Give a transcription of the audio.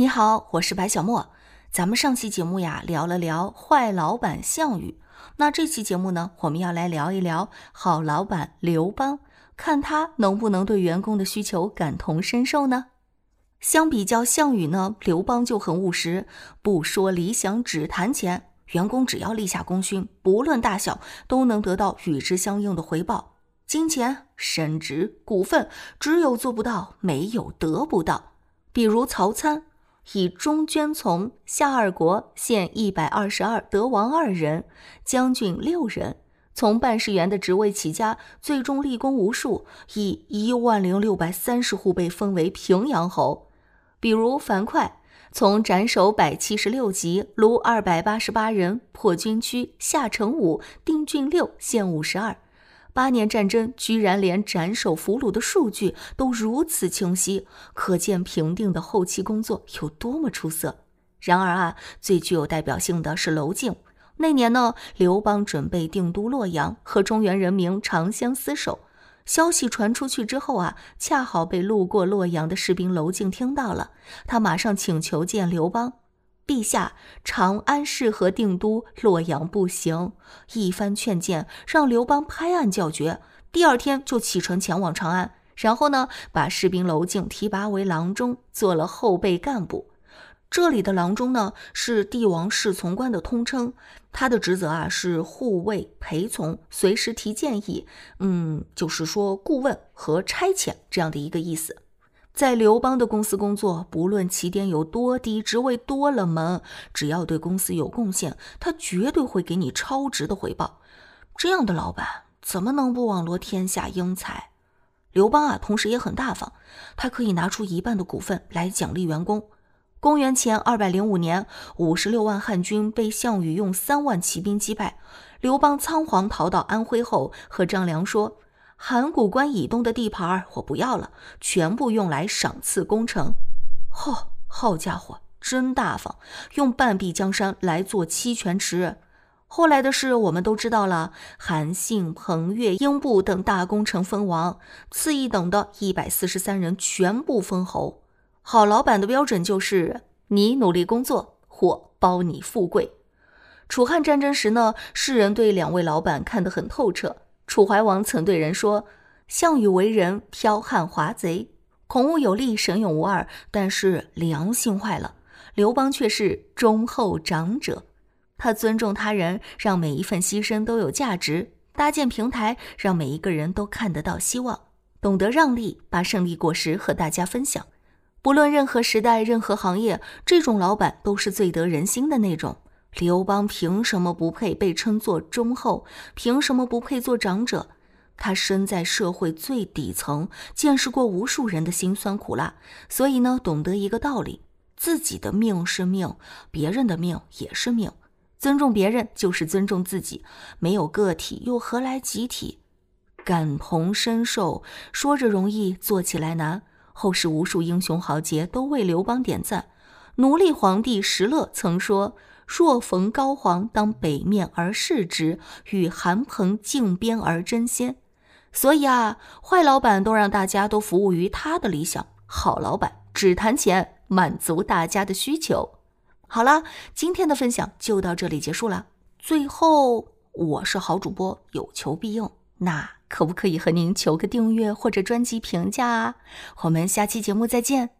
你好，我是白小莫。咱们上期节目呀聊了聊坏老板项羽，那这期节目呢，我们要来聊一聊好老板刘邦，看他能不能对员工的需求感同身受呢？相比较项羽呢，刘邦就很务实，不说理想，只谈钱。员工只要立下功勋，不论大小，都能得到与之相应的回报：金钱、升职、股份。只有做不到，没有得不到。比如曹参。以中捐从夏二国献一百二十二，德王二人，将军六人，从办事员的职位起家，最终立功无数，以一万零六百三十户被封为平阳侯。比如樊哙，从斩首百七十六级，虏二百八十八人，破军区，下城五，定郡六，县五十二。八年战争，居然连斩首俘虏的数据都如此清晰，可见平定的后期工作有多么出色。然而啊，最具有代表性的是娄敬。那年呢，刘邦准备定都洛阳，和中原人民长相厮守。消息传出去之后啊，恰好被路过洛阳的士兵娄敬听到了，他马上请求见刘邦。陛下，长安适合定都，洛阳不行。一番劝谏，让刘邦拍案叫绝。第二天就启程前往长安，然后呢，把士兵娄敬提拔为郎中，做了后备干部。这里的郎中呢，是帝王侍从官的通称，他的职责啊是护卫、陪从、随时提建议，嗯，就是说顾问和差遣这样的一个意思。在刘邦的公司工作，不论起点有多低，职位多冷门，只要对公司有贡献，他绝对会给你超值的回报。这样的老板怎么能不网罗天下英才？刘邦啊，同时也很大方，他可以拿出一半的股份来奖励员工。公元前二百零五年，五十六万汉军被项羽用三万骑兵击败，刘邦仓皇逃到安徽后，和张良说。函谷关以东的地盘我不要了，全部用来赏赐工程。嚯，好家伙，真大方，用半壁江山来做七泉池。后来的事我们都知道了，韩信、彭越、英布等大功臣封王，次一等的一百四十三人全部封侯。好老板的标准就是你努力工作，我包你富贵。楚汉战争时呢，世人对两位老板看得很透彻。楚怀王曾对人说：“项羽为人剽悍华贼，孔武有力，神勇无二，但是良心坏了。刘邦却是忠厚长者，他尊重他人，让每一份牺牲都有价值，搭建平台，让每一个人都看得到希望，懂得让利，把胜利果实和大家分享。不论任何时代、任何行业，这种老板都是最得人心的那种。”刘邦凭什么不配被称作忠厚？凭什么不配做长者？他身在社会最底层，见识过无数人的辛酸苦辣，所以呢，懂得一个道理：自己的命是命，别人的命也是命。尊重别人就是尊重自己。没有个体，又何来集体？感同身受，说着容易，做起来难。后世无数英雄豪杰都为刘邦点赞。奴隶皇帝石勒曾说。若逢高皇，当北面而视之，与韩彭竞边而争先。所以啊，坏老板都让大家都服务于他的理想，好老板只谈钱，满足大家的需求。好了，今天的分享就到这里结束了。最后，我是好主播，有求必应，那可不可以和您求个订阅或者专辑评价啊？我们下期节目再见。